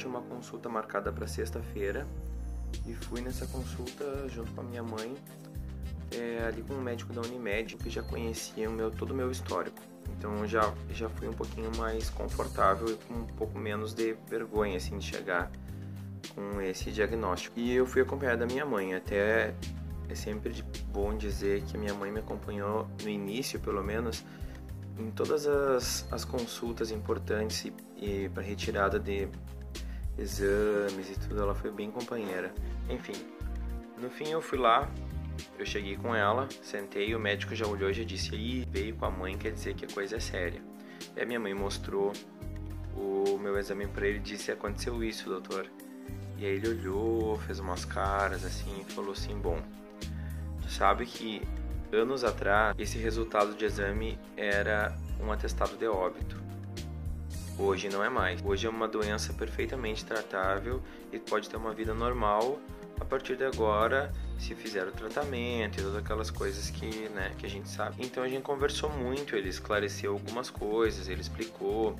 tinha uma consulta marcada para sexta-feira e fui nessa consulta junto com a minha mãe, é, ali com um médico da Unimed, que já conhecia o meu, todo o meu histórico. Então já, já fui um pouquinho mais confortável e com um pouco menos de vergonha assim, de chegar com esse diagnóstico. E eu fui acompanhada da minha mãe, até é sempre bom dizer que minha mãe me acompanhou no início, pelo menos, em todas as, as consultas importantes e, e para retirada de exames e tudo, ela foi bem companheira. Enfim, no fim eu fui lá, eu cheguei com ela, sentei, o médico já olhou e já disse: aí veio com a mãe, quer dizer que a coisa é séria. E a minha mãe mostrou o meu exame para ele e disse: aconteceu isso, doutor. E aí ele olhou, fez umas caras assim e falou assim: bom, tu sabe que anos atrás esse resultado de exame era um atestado de óbito. Hoje não é mais. Hoje é uma doença perfeitamente tratável e pode ter uma vida normal a partir de agora, se fizer o tratamento e todas aquelas coisas que, né, que a gente sabe. Então a gente conversou muito, ele esclareceu algumas coisas, ele explicou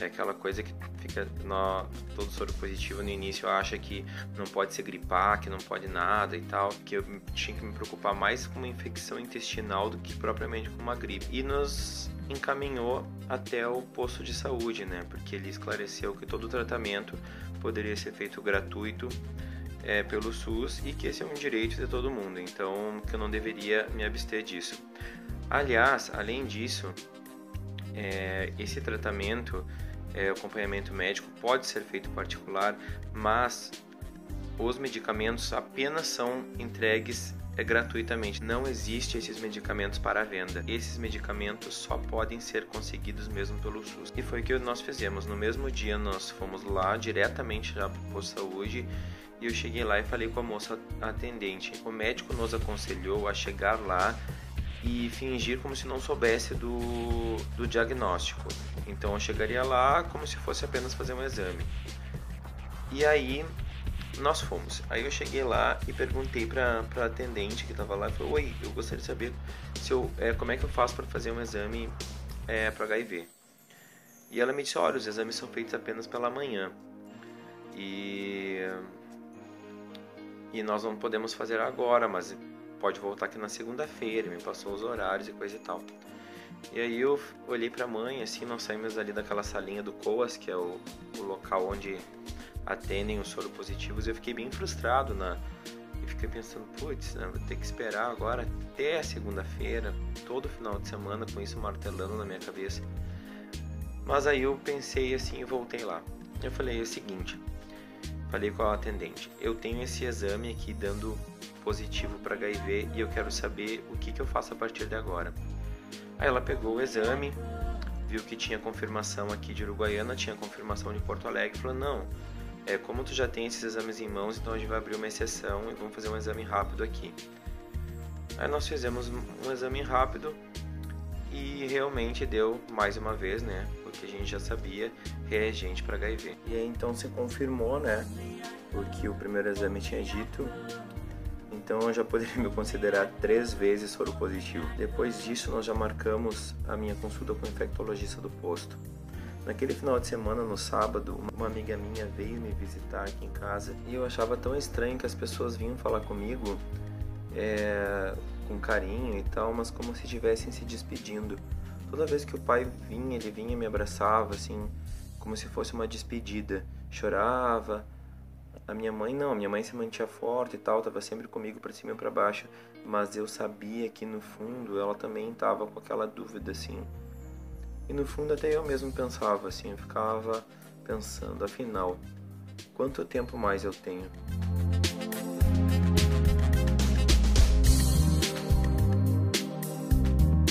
é aquela coisa que fica no, todo soro positivo no início acha que não pode se gripar, que não pode nada e tal, que eu tinha que me preocupar mais com uma infecção intestinal do que propriamente com uma gripe. E nos encaminhou até o posto de saúde, né? Porque ele esclareceu que todo o tratamento poderia ser feito gratuito é, pelo SUS e que esse é um direito de todo mundo, então que eu não deveria me abster disso. Aliás, além disso, é, esse tratamento, é, acompanhamento médico pode ser feito particular, mas os medicamentos apenas são entregues é, gratuitamente. Não existe esses medicamentos para venda. Esses medicamentos só podem ser conseguidos mesmo pelo SUS. E foi o que nós fizemos. No mesmo dia nós fomos lá diretamente já para o posto de saúde e eu cheguei lá e falei com a moça atendente. O médico nos aconselhou a chegar lá e fingir como se não soubesse do, do diagnóstico. Então eu chegaria lá como se fosse apenas fazer um exame. E aí nós fomos. Aí eu cheguei lá e perguntei para a atendente que estava lá, falei, oi, eu gostaria de saber se eu, é, como é que eu faço para fazer um exame é, para HIV. E ela me disse, olha, os exames são feitos apenas pela manhã. E e nós não podemos fazer agora, mas pode voltar aqui na segunda-feira, me passou os horários e coisa e tal. E aí eu olhei para a mãe, assim, nós saímos ali daquela salinha do COAS, que é o, o local onde atendem os soropositivos, e eu fiquei bem frustrado na e fiquei pensando, putz, né, vou ter que esperar agora até segunda-feira, todo final de semana com isso martelando na minha cabeça. Mas aí eu pensei assim e voltei lá. Eu falei é o seguinte, falei com a atendente, eu tenho esse exame aqui dando positivo para HIV e eu quero saber o que, que eu faço a partir de agora. Aí ela pegou o exame, viu que tinha confirmação aqui de Uruguaiana, tinha confirmação de Porto Alegre, falou: não, é como tu já tem esses exames em mãos, então a gente vai abrir uma exceção e vamos fazer um exame rápido aqui. Aí nós fizemos um exame rápido e realmente deu mais uma vez, né? Porque a gente já sabia reagente para HIV. E aí então se confirmou, né? Porque o primeiro exame tinha dito então eu já poderia me considerar três vezes soro positivo. Depois disso, nós já marcamos a minha consulta com o infectologista do posto. Naquele final de semana, no sábado, uma amiga minha veio me visitar aqui em casa e eu achava tão estranho que as pessoas vinham falar comigo é, com carinho e tal, mas como se estivessem se despedindo. Toda vez que o pai vinha, ele vinha e me abraçava, assim, como se fosse uma despedida. Chorava, a minha mãe não, a minha mãe se mantinha forte e tal, estava sempre comigo para cima e para baixo, mas eu sabia que no fundo ela também estava com aquela dúvida assim. E no fundo até eu mesmo pensava assim, eu ficava pensando, afinal, quanto tempo mais eu tenho?